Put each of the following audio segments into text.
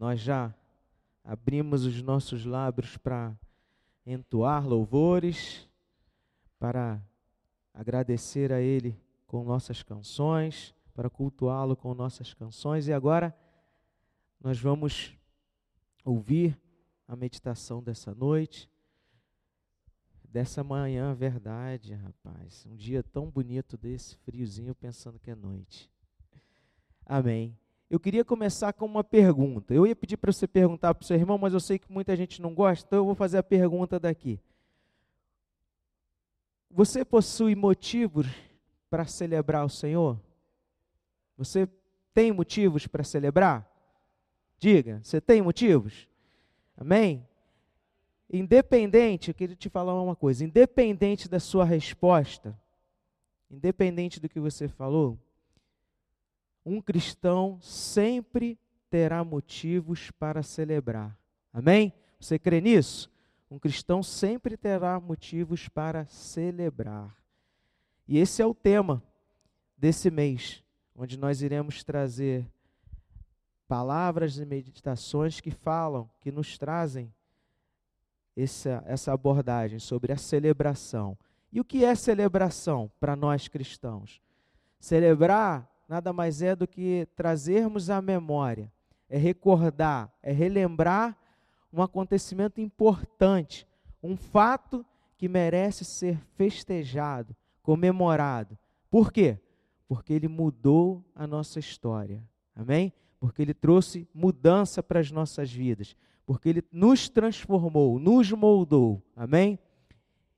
nós já abrimos os nossos lábios para entoar louvores, para agradecer a Ele com nossas canções, para cultuá-lo com nossas canções. E agora nós vamos ouvir a meditação dessa noite, dessa manhã, verdade, rapaz. Um dia tão bonito desse, friozinho, pensando que é noite. Amém. Eu queria começar com uma pergunta. Eu ia pedir para você perguntar para o seu irmão, mas eu sei que muita gente não gosta, então eu vou fazer a pergunta daqui. Você possui motivos para celebrar o Senhor? Você tem motivos para celebrar? Diga, você tem motivos? Amém? Independente, eu queria te falar uma coisa, independente da sua resposta, independente do que você falou, um cristão sempre terá motivos para celebrar. Amém? Você crê nisso? Um cristão sempre terá motivos para celebrar. E esse é o tema desse mês, onde nós iremos trazer palavras e meditações que falam, que nos trazem essa, essa abordagem sobre a celebração. E o que é celebração para nós cristãos? Celebrar nada mais é do que trazermos à memória, é recordar, é relembrar um acontecimento importante, um fato que merece ser festejado, comemorado. Por quê? Porque ele mudou a nossa história. Amém? Porque ele trouxe mudança para as nossas vidas. Porque ele nos transformou, nos moldou. Amém?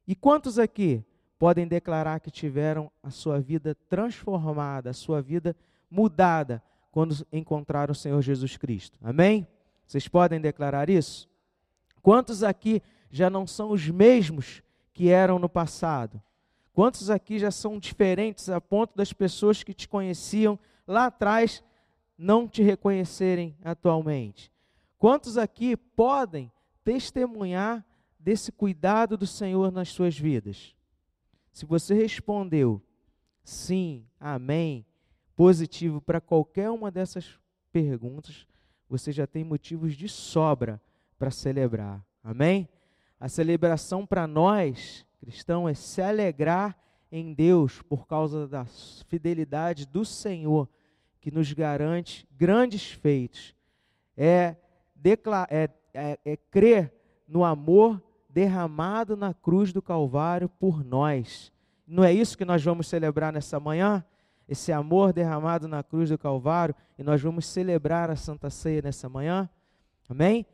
E quantos aqui podem declarar que tiveram a sua vida transformada, a sua vida mudada quando encontraram o Senhor Jesus Cristo. Amém? Vocês podem declarar isso? Quantos aqui já não são os mesmos que eram no passado? Quantos aqui já são diferentes a ponto das pessoas que te conheciam lá atrás não te reconhecerem atualmente? Quantos aqui podem testemunhar desse cuidado do Senhor nas suas vidas? Se você respondeu sim, amém, positivo para qualquer uma dessas perguntas, você já tem motivos de sobra para celebrar. Amém? A celebração para nós, cristãos, é se alegrar em Deus por causa da fidelidade do Senhor, que nos garante grandes feitos. É, é, é, é crer no amor derramado na cruz do Calvário por nós. Não é isso que nós vamos celebrar nessa manhã? Esse amor derramado na cruz do Calvário, e nós vamos celebrar a Santa Ceia nessa manhã? Amém?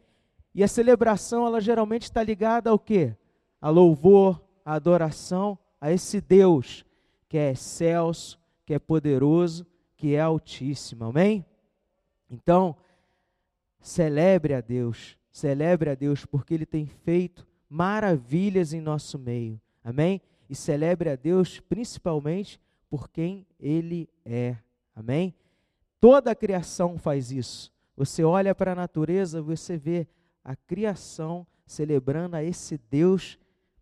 E a celebração, ela geralmente está ligada ao quê? A louvor, a adoração a esse Deus que é excelso, que é poderoso, que é altíssimo. Amém? Então, celebre a Deus, celebre a Deus porque Ele tem feito maravilhas em nosso meio. Amém? E celebre a Deus principalmente por quem Ele é. Amém? Toda a criação faz isso. Você olha para a natureza, você vê a criação celebrando a esse Deus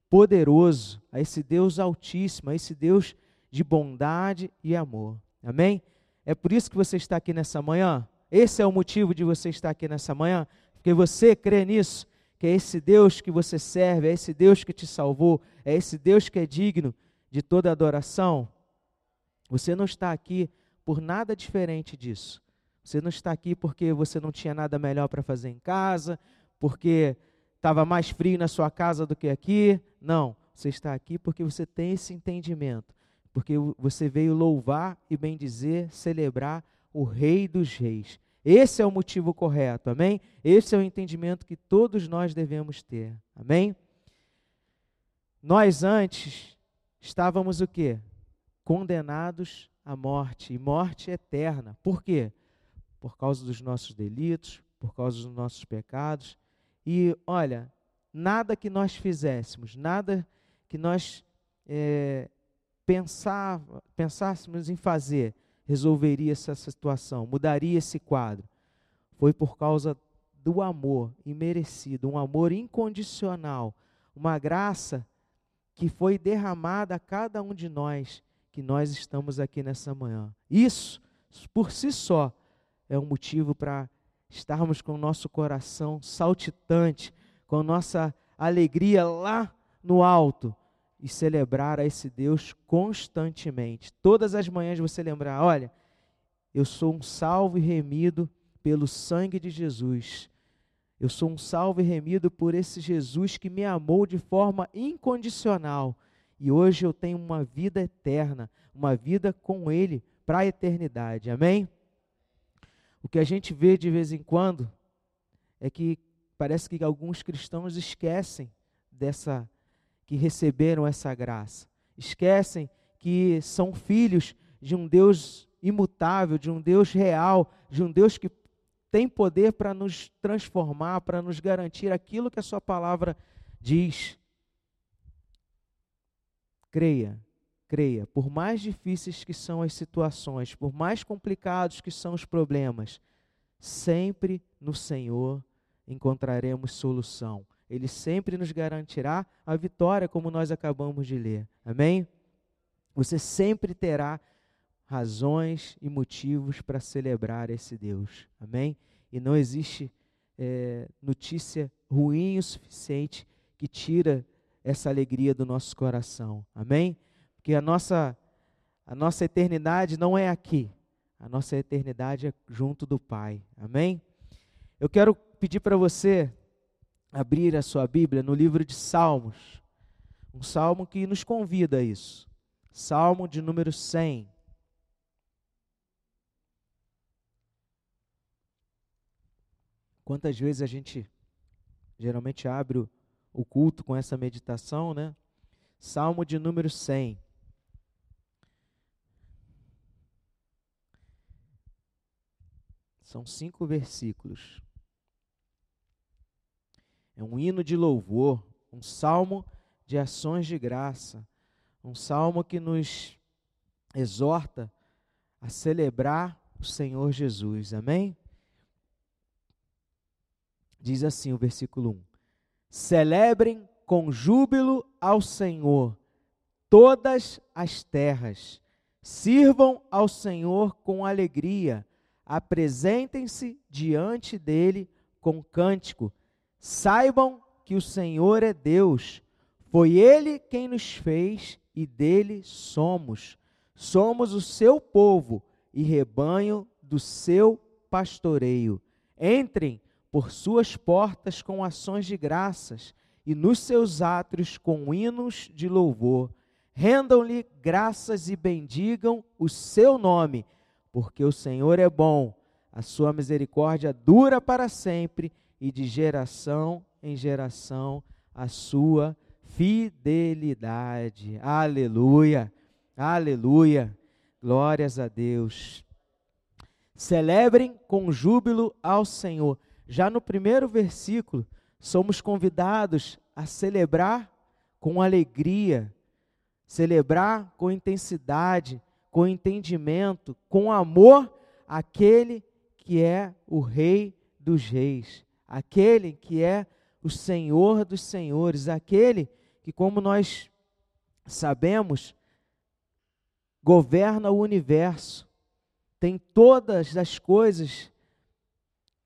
poderoso, a esse Deus altíssimo, a esse Deus de bondade e amor. Amém? É por isso que você está aqui nessa manhã. Esse é o motivo de você estar aqui nessa manhã, porque você crê nisso que é esse Deus que você serve, é esse Deus que te salvou, é esse Deus que é digno de toda adoração, você não está aqui por nada diferente disso. Você não está aqui porque você não tinha nada melhor para fazer em casa, porque estava mais frio na sua casa do que aqui. Não, você está aqui porque você tem esse entendimento, porque você veio louvar e bendizer, celebrar o Rei dos Reis. Esse é o motivo correto, amém? Esse é o entendimento que todos nós devemos ter, amém? Nós antes estávamos o quê? Condenados à morte, e morte eterna. Por quê? Por causa dos nossos delitos, por causa dos nossos pecados. E olha, nada que nós fizéssemos, nada que nós é, pensava, pensássemos em fazer, resolveria essa situação, mudaria esse quadro. Foi por causa do amor imerecido, um amor incondicional, uma graça que foi derramada a cada um de nós, que nós estamos aqui nessa manhã. Isso, por si só, é um motivo para estarmos com o nosso coração saltitante, com nossa alegria lá no alto e celebrar a esse Deus constantemente. Todas as manhãs você lembrar: olha, eu sou um salvo e remido pelo sangue de Jesus. Eu sou um salvo e remido por esse Jesus que me amou de forma incondicional. E hoje eu tenho uma vida eterna, uma vida com Ele para a eternidade. Amém? O que a gente vê de vez em quando é que parece que alguns cristãos esquecem dessa que receberam essa graça. Esquecem que são filhos de um Deus imutável, de um Deus real, de um Deus que tem poder para nos transformar, para nos garantir aquilo que a Sua palavra diz. Creia, creia, por mais difíceis que são as situações, por mais complicados que são os problemas, sempre no Senhor encontraremos solução. Ele sempre nos garantirá a vitória, como nós acabamos de ler. Amém? Você sempre terá razões e motivos para celebrar esse Deus. Amém? E não existe é, notícia ruim o suficiente que tira essa alegria do nosso coração. Amém? Porque a nossa, a nossa eternidade não é aqui. A nossa eternidade é junto do Pai. Amém? Eu quero pedir para você abrir a sua Bíblia no livro de Salmos. Um salmo que nos convida a isso. Salmo de número 100. Quantas vezes a gente geralmente abre o culto com essa meditação, né? Salmo de número 100. São cinco versículos. É um hino de louvor, um salmo de ações de graça, um salmo que nos exorta a celebrar o Senhor Jesus. Amém? Diz assim o versículo 1: Celebrem com júbilo ao Senhor todas as terras, sirvam ao Senhor com alegria, apresentem-se diante dele com cântico Saibam que o Senhor é Deus. Foi Ele quem nos fez e dele somos. Somos o seu povo e rebanho do seu pastoreio. Entrem por suas portas com ações de graças e nos seus átrios com hinos de louvor. Rendam-lhe graças e bendigam o seu nome, porque o Senhor é bom, a sua misericórdia dura para sempre e de geração em geração a sua fidelidade. Aleluia, aleluia, glórias a Deus. Celebrem com júbilo ao Senhor. Já no primeiro versículo, somos convidados a celebrar com alegria, celebrar com intensidade, com entendimento, com amor aquele que é o Rei dos Reis aquele que é o Senhor dos Senhores, aquele que, como nós sabemos, governa o universo, tem todas as coisas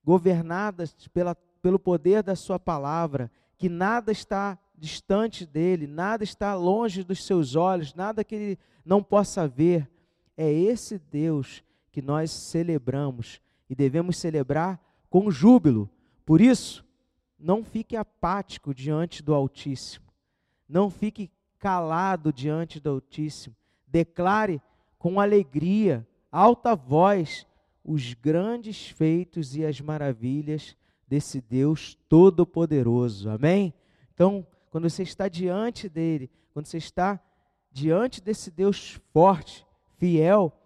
governadas pela, pelo poder da Sua palavra, que nada está distante dele, nada está longe dos seus olhos, nada que ele não possa ver. É esse Deus que nós celebramos e devemos celebrar com júbilo, por isso, não fique apático diante do Altíssimo. Não fique calado diante do Altíssimo. Declare com alegria, alta voz, os grandes feitos e as maravilhas desse Deus Todo-Poderoso. Amém? Então, quando você está diante dele, quando você está diante desse Deus forte, fiel,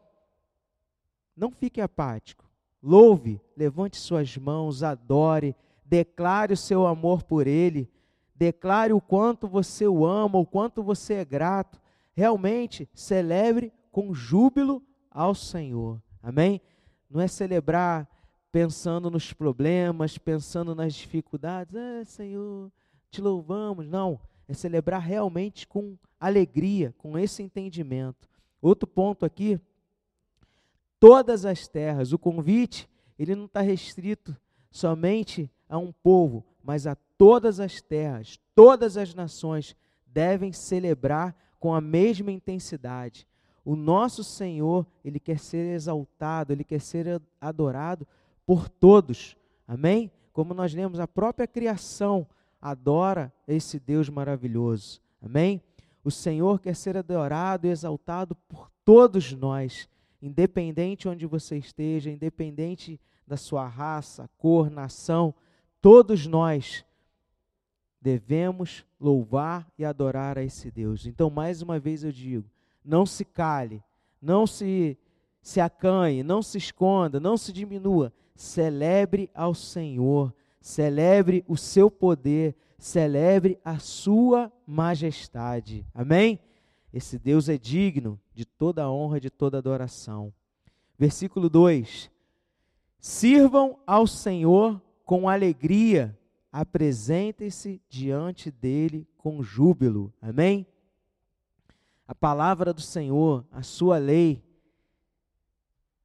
não fique apático. Louve, levante suas mãos, adore, declare o seu amor por Ele, declare o quanto você o ama, o quanto você é grato. Realmente, celebre com júbilo ao Senhor. Amém? Não é celebrar pensando nos problemas, pensando nas dificuldades. Ah, Senhor, te louvamos. Não, é celebrar realmente com alegria, com esse entendimento. Outro ponto aqui todas as terras. O convite, ele não está restrito somente a um povo, mas a todas as terras, todas as nações devem celebrar com a mesma intensidade. O nosso Senhor, ele quer ser exaltado, ele quer ser adorado por todos. Amém? Como nós lemos, a própria criação adora esse Deus maravilhoso. Amém? O Senhor quer ser adorado e exaltado por todos nós, independente onde você esteja, independente da sua raça, cor, nação, todos nós devemos louvar e adorar a esse Deus. Então, mais uma vez eu digo, não se cale, não se se acanhe, não se esconda, não se diminua. Celebre ao Senhor, celebre o seu poder, celebre a sua majestade. Amém? Esse Deus é digno de toda a honra de toda adoração. Versículo 2: Sirvam ao Senhor com alegria, apresentem-se diante dele com júbilo. Amém? A palavra do Senhor, a sua lei,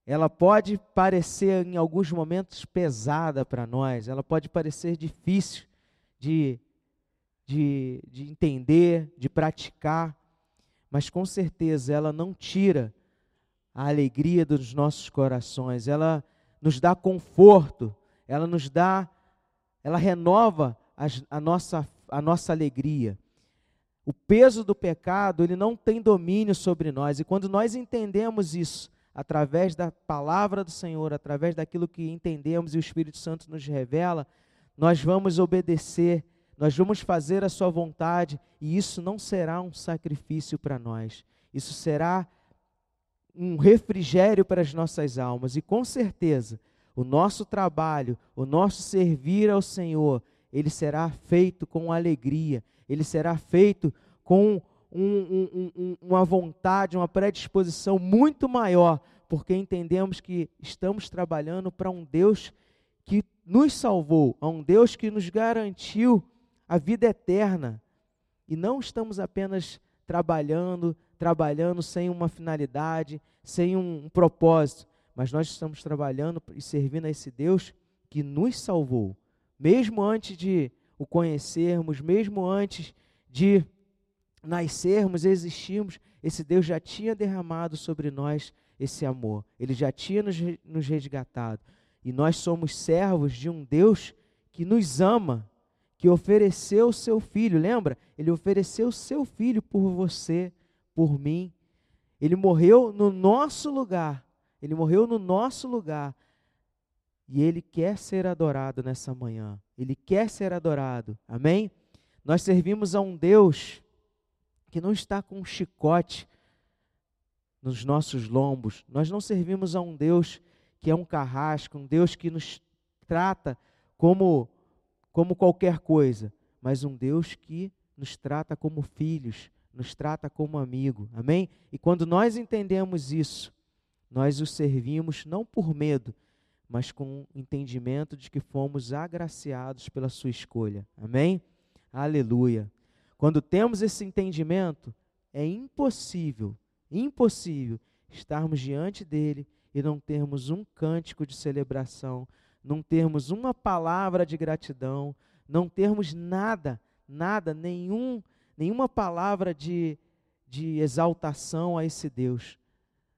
ela pode parecer em alguns momentos pesada para nós, ela pode parecer difícil de de, de entender, de praticar, mas com certeza ela não tira a alegria dos nossos corações, ela nos dá conforto, ela nos dá, ela renova a, nossa, a nossa alegria. O peso do pecado, ele não tem domínio sobre nós, e quando nós entendemos isso, através da palavra do Senhor, através daquilo que entendemos e o Espírito Santo nos revela, nós vamos obedecer nós vamos fazer a Sua vontade e isso não será um sacrifício para nós, isso será um refrigério para as nossas almas. E com certeza o nosso trabalho, o nosso servir ao Senhor, ele será feito com alegria, ele será feito com um, um, um, uma vontade, uma predisposição muito maior, porque entendemos que estamos trabalhando para um Deus que nos salvou, a um Deus que nos garantiu a vida eterna. E não estamos apenas trabalhando, trabalhando sem uma finalidade, sem um, um propósito, mas nós estamos trabalhando e servindo a esse Deus que nos salvou, mesmo antes de o conhecermos, mesmo antes de nascermos, existirmos, esse Deus já tinha derramado sobre nós esse amor, ele já tinha nos, nos resgatado. E nós somos servos de um Deus que nos ama que ofereceu seu filho, lembra? Ele ofereceu seu filho por você, por mim. Ele morreu no nosso lugar. Ele morreu no nosso lugar. E ele quer ser adorado nessa manhã. Ele quer ser adorado. Amém? Nós servimos a um Deus que não está com um chicote nos nossos lombos. Nós não servimos a um Deus que é um carrasco, um Deus que nos trata como como qualquer coisa, mas um Deus que nos trata como filhos, nos trata como amigo. Amém? E quando nós entendemos isso, nós o servimos não por medo, mas com o entendimento de que fomos agraciados pela sua escolha. Amém? Aleluia. Quando temos esse entendimento, é impossível, impossível estarmos diante dele e não termos um cântico de celebração, não termos uma palavra de gratidão, não termos nada, nada, nenhum, nenhuma palavra de, de exaltação a esse Deus.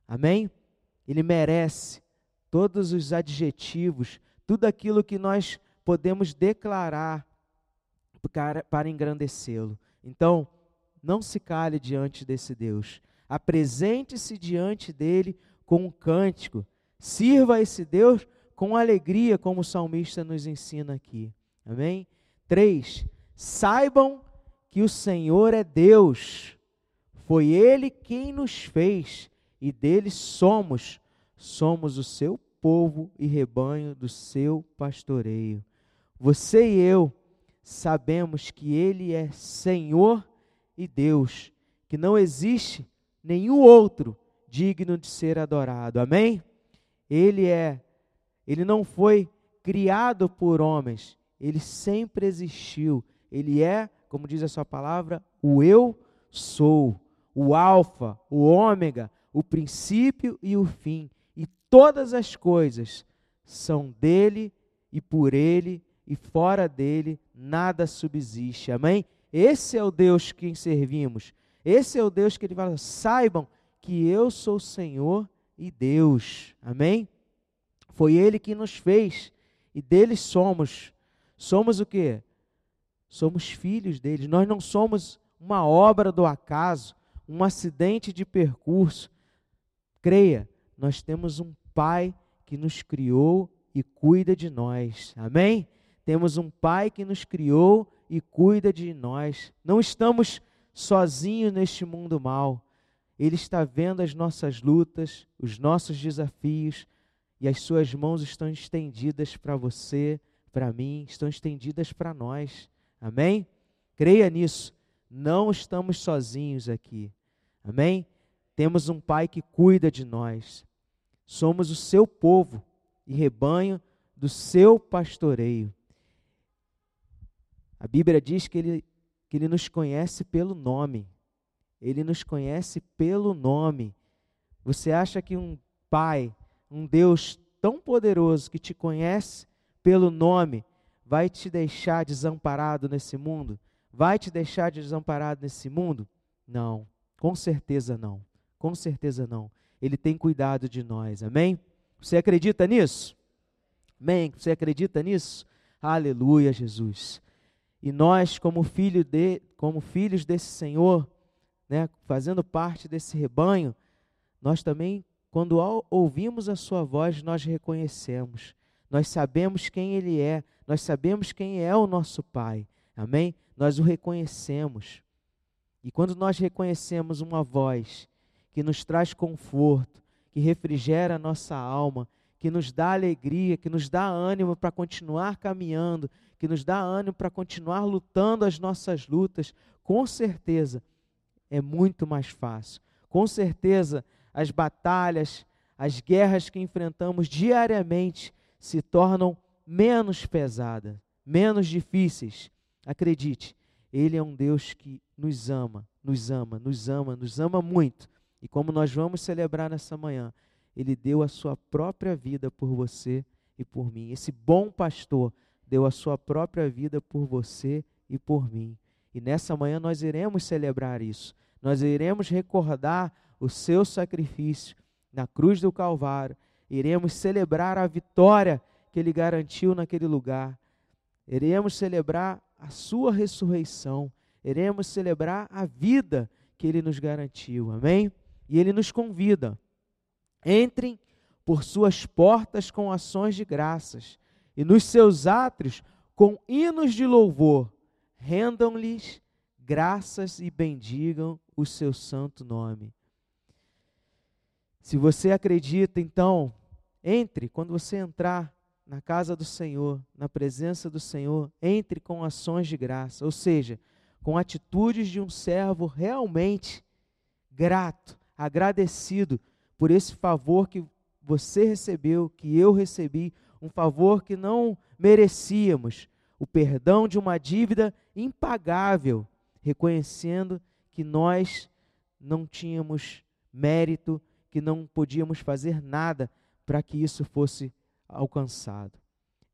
Amém? Ele merece todos os adjetivos, tudo aquilo que nós podemos declarar para, para engrandecê-lo. Então, não se cale diante desse Deus. Apresente-se diante dele com um cântico. Sirva esse Deus com alegria, como o salmista nos ensina aqui. Amém? Três, saibam que o Senhor é Deus. Foi Ele quem nos fez e dele somos. Somos o seu povo e rebanho do seu pastoreio. Você e eu sabemos que Ele é Senhor e Deus, que não existe nenhum outro digno de ser adorado. Amém? Ele é ele não foi criado por homens, ele sempre existiu. Ele é, como diz a sua palavra, o eu sou, o alfa, o ômega, o princípio e o fim. E todas as coisas são dele e por ele e fora dele nada subsiste. Amém? Esse é o Deus que servimos. Esse é o Deus que ele fala: saibam que eu sou Senhor e Deus. Amém? Foi ele que nos fez e dele somos. Somos o que? Somos filhos dele. Nós não somos uma obra do acaso, um acidente de percurso. Creia, nós temos um Pai que nos criou e cuida de nós. Amém? Temos um Pai que nos criou e cuida de nós. Não estamos sozinhos neste mundo mal. Ele está vendo as nossas lutas, os nossos desafios, e as suas mãos estão estendidas para você, para mim, estão estendidas para nós. Amém? Creia nisso. Não estamos sozinhos aqui. Amém? Temos um Pai que cuida de nós. Somos o seu povo e rebanho do seu pastoreio. A Bíblia diz que ele, que ele nos conhece pelo nome. Ele nos conhece pelo nome. Você acha que um pai, um Deus tão poderoso que te conhece pelo nome, vai te deixar desamparado nesse mundo? Vai te deixar desamparado nesse mundo? Não, com certeza não. Com certeza não. Ele tem cuidado de nós. Amém? Você acredita nisso? Amém? Você acredita nisso? Aleluia, Jesus. E nós, como, filho de, como filhos desse Senhor, né, fazendo parte desse rebanho, nós também, quando ouvimos a Sua voz, nós reconhecemos. Nós sabemos quem Ele é, nós sabemos quem é o nosso Pai. Amém? Nós o reconhecemos. E quando nós reconhecemos uma voz que nos traz conforto, que refrigera a nossa alma, que nos dá alegria, que nos dá ânimo para continuar caminhando, que nos dá ânimo para continuar lutando as nossas lutas, com certeza é muito mais fácil. Com certeza as batalhas, as guerras que enfrentamos diariamente se tornam menos pesadas, menos difíceis. Acredite, Ele é um Deus que nos ama, nos ama, nos ama, nos ama muito. E como nós vamos celebrar nessa manhã, Ele deu a sua própria vida por você e por mim. Esse bom pastor deu a sua própria vida por você e por mim. E nessa manhã nós iremos celebrar isso. Nós iremos recordar o seu sacrifício na cruz do Calvário. Iremos celebrar a vitória que ele garantiu naquele lugar. Iremos celebrar a sua ressurreição. Iremos celebrar a vida que ele nos garantiu. Amém? E ele nos convida. Entrem por suas portas com ações de graças e nos seus átrios com hinos de louvor, rendam-lhes graças e bendigam o seu santo nome. Se você acredita, então, entre, quando você entrar na casa do Senhor, na presença do Senhor, entre com ações de graça, ou seja, com atitudes de um servo realmente grato, agradecido por esse favor que você recebeu, que eu recebi, um favor que não merecíamos, o perdão de uma dívida impagável, reconhecendo que nós não tínhamos mérito, que não podíamos fazer nada para que isso fosse alcançado.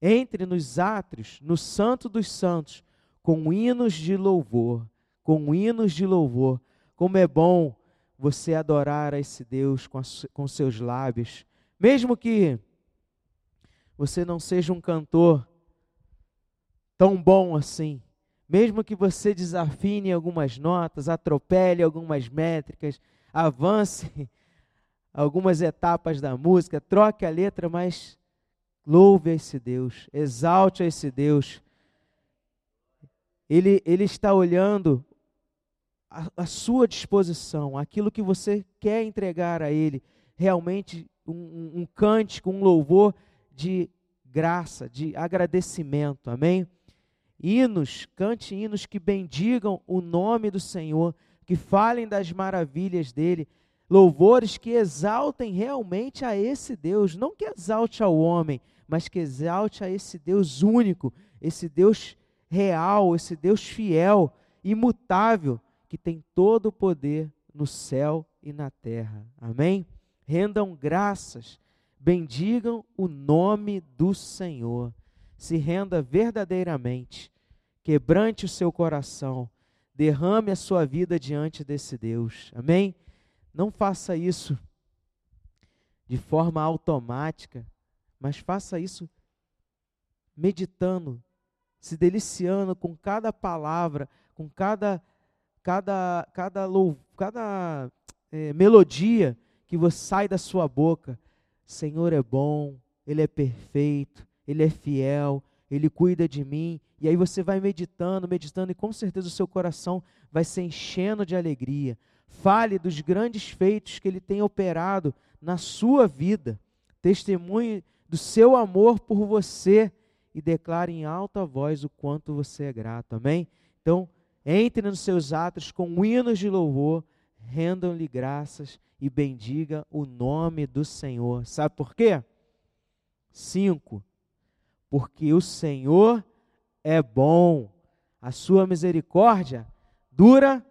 Entre nos átrios, no Santo dos Santos, com hinos de louvor, com hinos de louvor. Como é bom você adorar a esse Deus com, com seus lábios, mesmo que você não seja um cantor tão bom assim, mesmo que você desafine algumas notas, atropele algumas métricas, avance algumas etapas da música, troque a letra, mas louve a esse Deus, exalte a esse Deus. Ele, ele está olhando a, a sua disposição, aquilo que você quer entregar a Ele, realmente um, um, cântico, um louvor de graça, de agradecimento. Amém? Hinos, cante hinos que bendigam o nome do Senhor, que falem das maravilhas dele, louvores que exaltem realmente a esse Deus, não que exalte ao homem, mas que exalte a esse Deus único, esse Deus real, esse Deus fiel, imutável, que tem todo o poder no céu e na terra. Amém? Rendam graças bendigam o nome do Senhor. se renda verdadeiramente, quebrante o seu coração, derrame a sua vida diante desse Deus. Amém? Não faça isso de forma automática, mas faça isso meditando, se deliciando com cada palavra, com cada cada cada cada é, melodia que você sai da sua boca. Senhor é bom, ele é perfeito, ele é fiel, ele cuida de mim. E aí você vai meditando, meditando, e com certeza o seu coração vai se enchendo de alegria. Fale dos grandes feitos que ele tem operado na sua vida. Testemunhe do seu amor por você e declare em alta voz o quanto você é grato. Amém? Então, entre nos seus atos com hinos de louvor, rendam-lhe graças e bendiga o nome do Senhor. Sabe por quê? 5. Porque o Senhor é bom, a sua misericórdia dura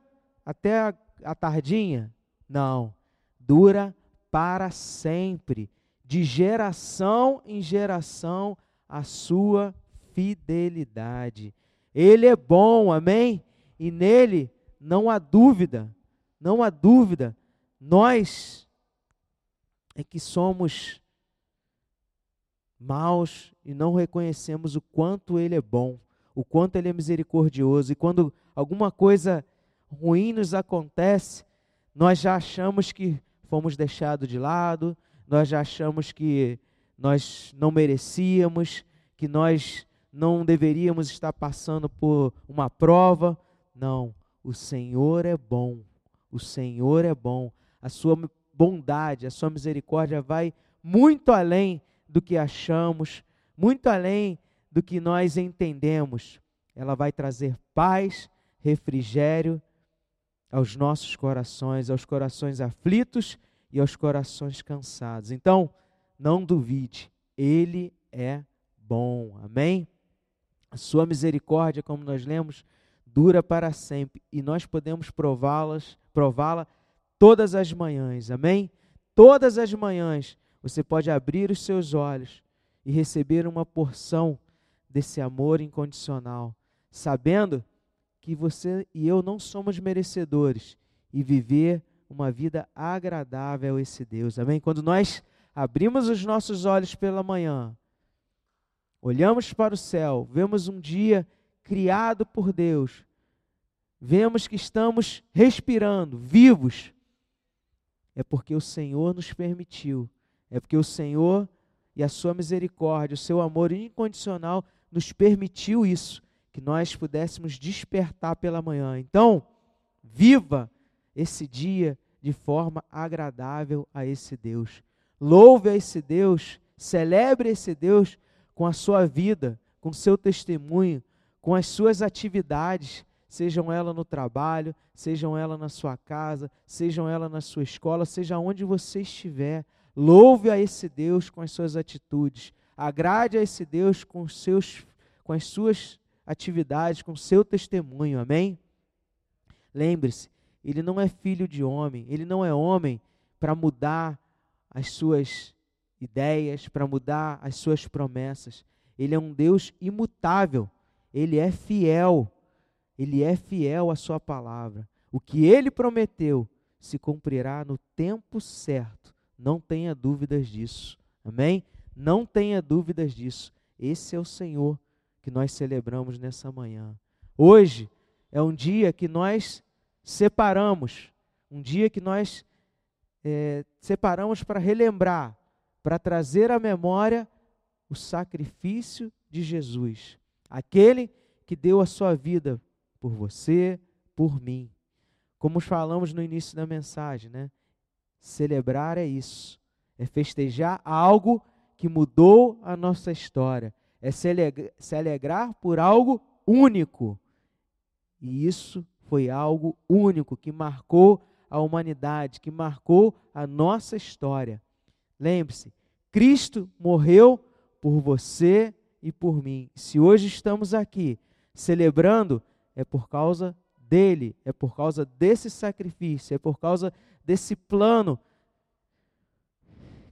até a tardinha? Não, dura para sempre, de geração em geração, a sua fidelidade. Ele é bom, amém? E nele não há dúvida, não há dúvida. Nós é que somos maus e não reconhecemos o quanto Ele é bom, o quanto Ele é misericordioso. E quando alguma coisa ruim nos acontece, nós já achamos que fomos deixados de lado, nós já achamos que nós não merecíamos, que nós não deveríamos estar passando por uma prova. Não, o Senhor é bom, o Senhor é bom. A sua bondade, a sua misericórdia vai muito além do que achamos, muito além do que nós entendemos. Ela vai trazer paz, refrigério aos nossos corações, aos corações aflitos e aos corações cansados. Então, não duvide, Ele é bom. Amém? A sua misericórdia, como nós lemos, dura para sempre e nós podemos prová-las, prová-la todas as manhãs. Amém? Todas as manhãs você pode abrir os seus olhos e receber uma porção desse amor incondicional, sabendo que você e eu não somos merecedores e viver uma vida agradável a esse Deus. Amém? Quando nós abrimos os nossos olhos pela manhã, olhamos para o céu, vemos um dia criado por Deus, vemos que estamos respirando, vivos, é porque o Senhor nos permitiu é porque o Senhor e a sua misericórdia, o seu amor incondicional nos permitiu isso, que nós pudéssemos despertar pela manhã. Então, viva esse dia de forma agradável a esse Deus. Louve a esse Deus, celebre esse Deus com a sua vida, com seu testemunho, com as suas atividades, sejam elas no trabalho, sejam elas na sua casa, sejam elas na sua escola, seja onde você estiver. Louve a esse Deus com as suas atitudes. Agrade a esse Deus com, seus, com as suas atividades, com seu testemunho. Amém? Lembre-se, ele não é filho de homem, ele não é homem para mudar as suas ideias, para mudar as suas promessas. Ele é um Deus imutável, ele é fiel, ele é fiel à sua palavra. O que ele prometeu se cumprirá no tempo certo não tenha dúvidas disso. Amém? Não tenha dúvidas disso. Esse é o Senhor que nós celebramos nessa manhã. Hoje é um dia que nós separamos, um dia que nós é, separamos para relembrar, para trazer à memória o sacrifício de Jesus, aquele que deu a sua vida por você, por mim. Como falamos no início da mensagem, né? Celebrar é isso, é festejar algo que mudou a nossa história, é se alegrar, se alegrar por algo único. E isso foi algo único que marcou a humanidade, que marcou a nossa história. Lembre-se, Cristo morreu por você e por mim. Se hoje estamos aqui celebrando, é por causa dele, é por causa desse sacrifício, é por causa desse plano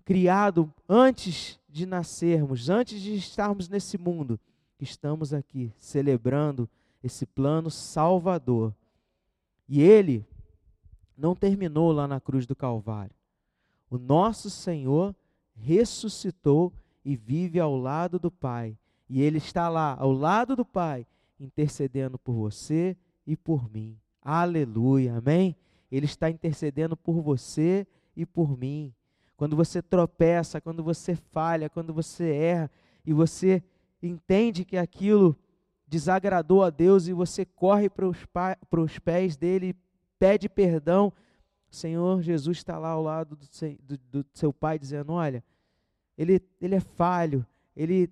criado antes de nascermos, antes de estarmos nesse mundo, estamos aqui celebrando esse plano salvador. E ele não terminou lá na cruz do Calvário. O nosso Senhor ressuscitou e vive ao lado do Pai. E ele está lá, ao lado do Pai, intercedendo por você e por mim. Aleluia, amém? Ele está intercedendo por você e por mim. Quando você tropeça, quando você falha, quando você erra e você entende que aquilo desagradou a Deus e você corre para os pés dele e pede perdão, o Senhor Jesus está lá ao lado do, do, do, seu pai dizendo: Olha, ele, ele é falho, ele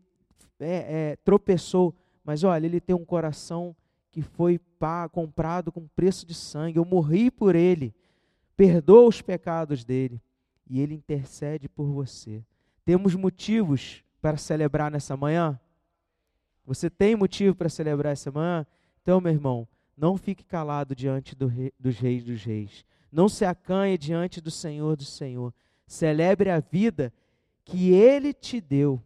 é, é, tropeçou, mas olha, ele tem um coração que foi pá, comprado com preço de sangue. Eu morri por ele. Perdoa os pecados dele e ele intercede por você. Temos motivos para celebrar nessa manhã? Você tem motivo para celebrar essa manhã? Então, meu irmão, não fique calado diante do rei, dos reis dos reis. Não se acanhe diante do Senhor do Senhor. Celebre a vida que ele te deu.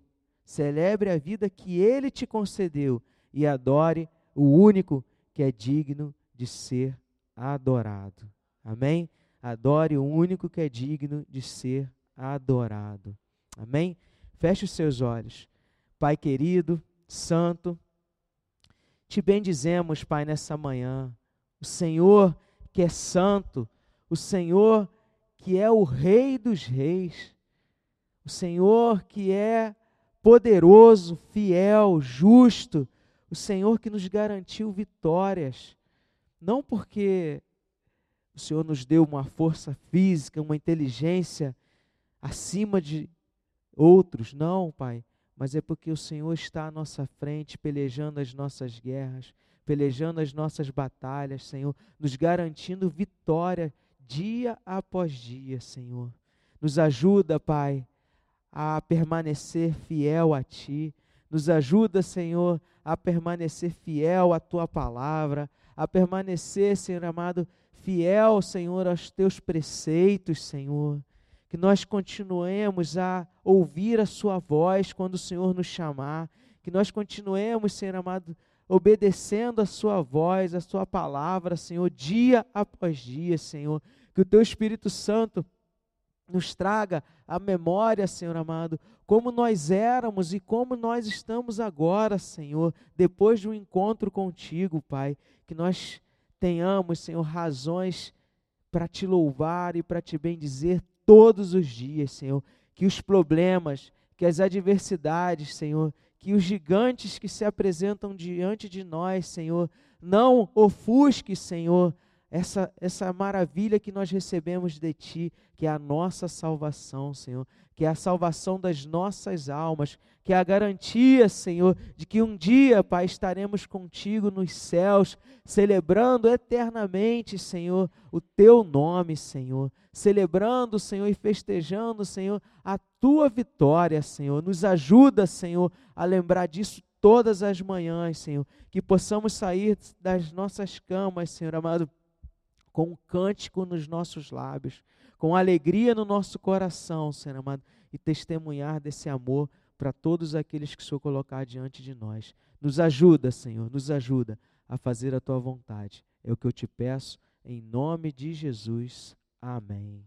Celebre a vida que ele te concedeu e adore o único que é digno de ser adorado. Amém? Adore o único que é digno de ser adorado. Amém? Feche os seus olhos. Pai querido, santo, te bendizemos, Pai, nessa manhã. O Senhor que é santo, o Senhor que é o Rei dos Reis, o Senhor que é poderoso, fiel, justo, o Senhor que nos garantiu vitórias, não porque o Senhor nos deu uma força física, uma inteligência acima de outros, não, Pai, mas é porque o Senhor está à nossa frente, pelejando as nossas guerras, pelejando as nossas batalhas, Senhor, nos garantindo vitória dia após dia, Senhor. Nos ajuda, Pai, a permanecer fiel a Ti. Nos ajuda, Senhor, a permanecer fiel à tua palavra, a permanecer, Senhor amado, fiel, Senhor, aos teus preceitos, Senhor. Que nós continuemos a ouvir a Sua voz quando o Senhor nos chamar. Que nós continuemos, Senhor amado, obedecendo a Sua voz, a Sua palavra, Senhor, dia após dia, Senhor. Que o Teu Espírito Santo nos traga a memória, Senhor amado, como nós éramos e como nós estamos agora, Senhor, depois de um encontro contigo, Pai. Que nós tenhamos, Senhor, razões para te louvar e para te bendizer todos os dias, Senhor. Que os problemas, que as adversidades, Senhor, que os gigantes que se apresentam diante de nós, Senhor, não ofusque, Senhor, essa, essa maravilha que nós recebemos de Ti, que é a nossa salvação, Senhor, que é a salvação das nossas almas, que é a garantia, Senhor, de que um dia, Pai, estaremos contigo nos céus, celebrando eternamente, Senhor, o Teu nome, Senhor, celebrando, Senhor, e festejando, Senhor, a Tua vitória, Senhor. Nos ajuda, Senhor, a lembrar disso todas as manhãs, Senhor, que possamos sair das nossas camas, Senhor amado com um cântico nos nossos lábios, com alegria no nosso coração, Senhor amado, e testemunhar desse amor para todos aqueles que o Senhor colocar diante de nós. Nos ajuda, Senhor, nos ajuda a fazer a tua vontade. É o que eu te peço, em nome de Jesus. Amém.